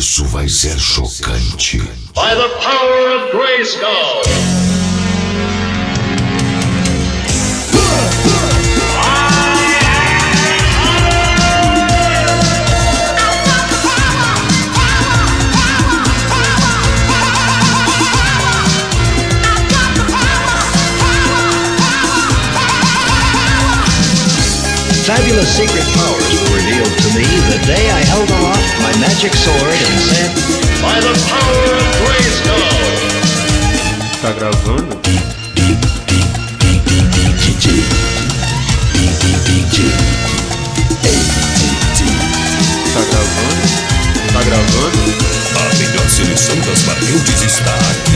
Isso vai ser chocante. By the power of Grayskull! Fabulous secret powers were revealed to me the day I held aloft my magic sword and said, By the power of Grayskull! Tá gravando? Tá gravando? Tá gravando? A melhor seleção das marcantes está aqui.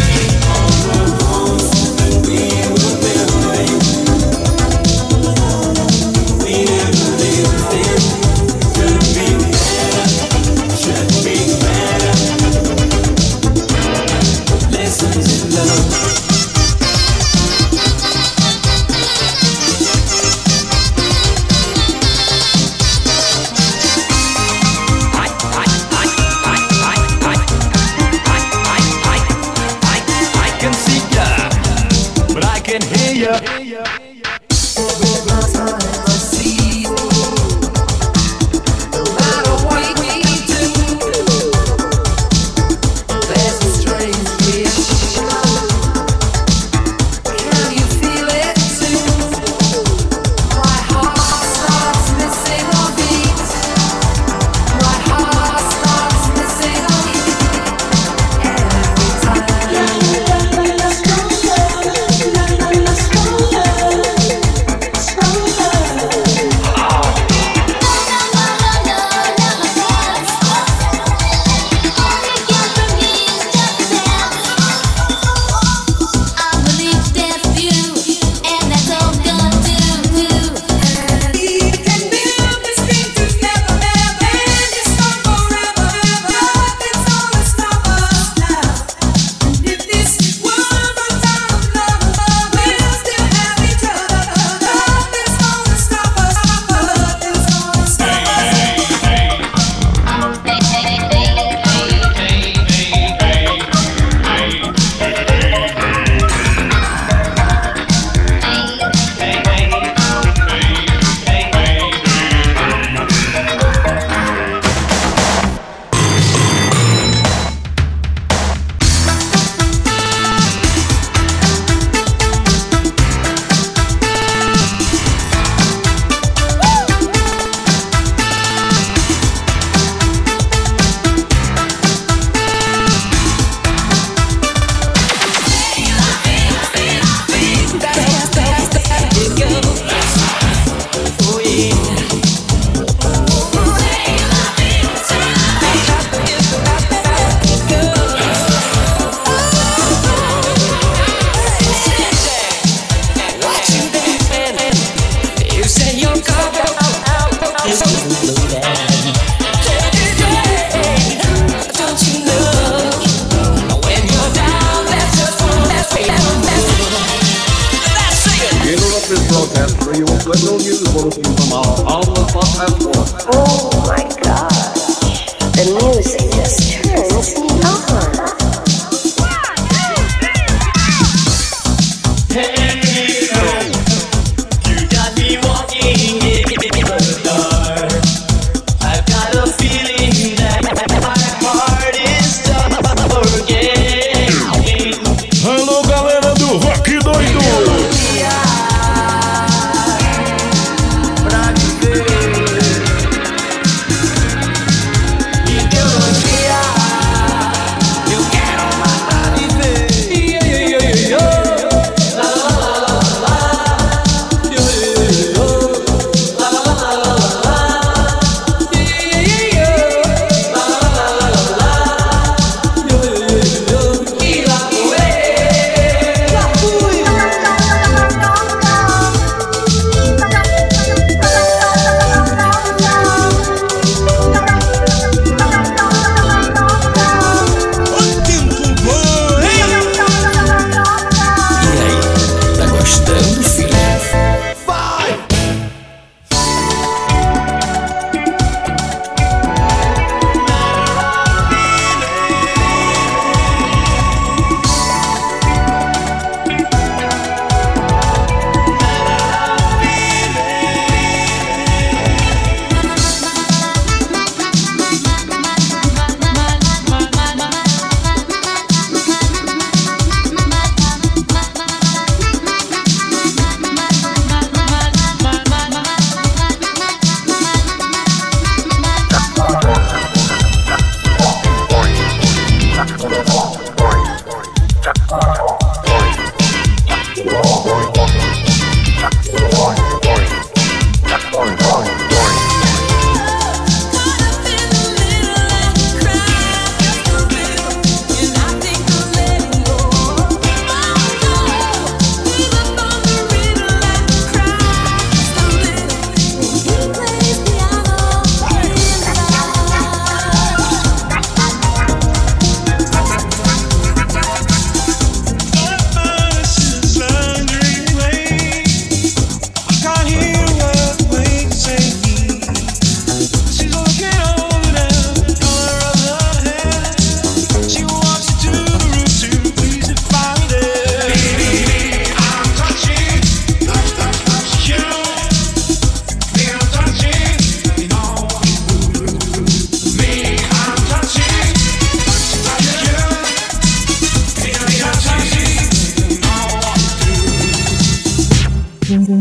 From our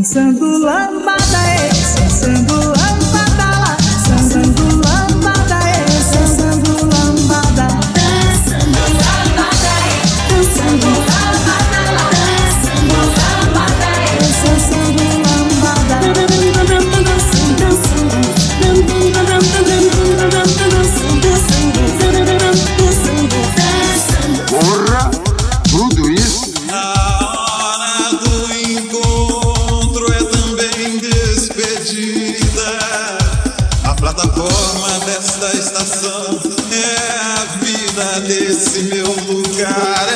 Sambulambada, sambulambada. nada.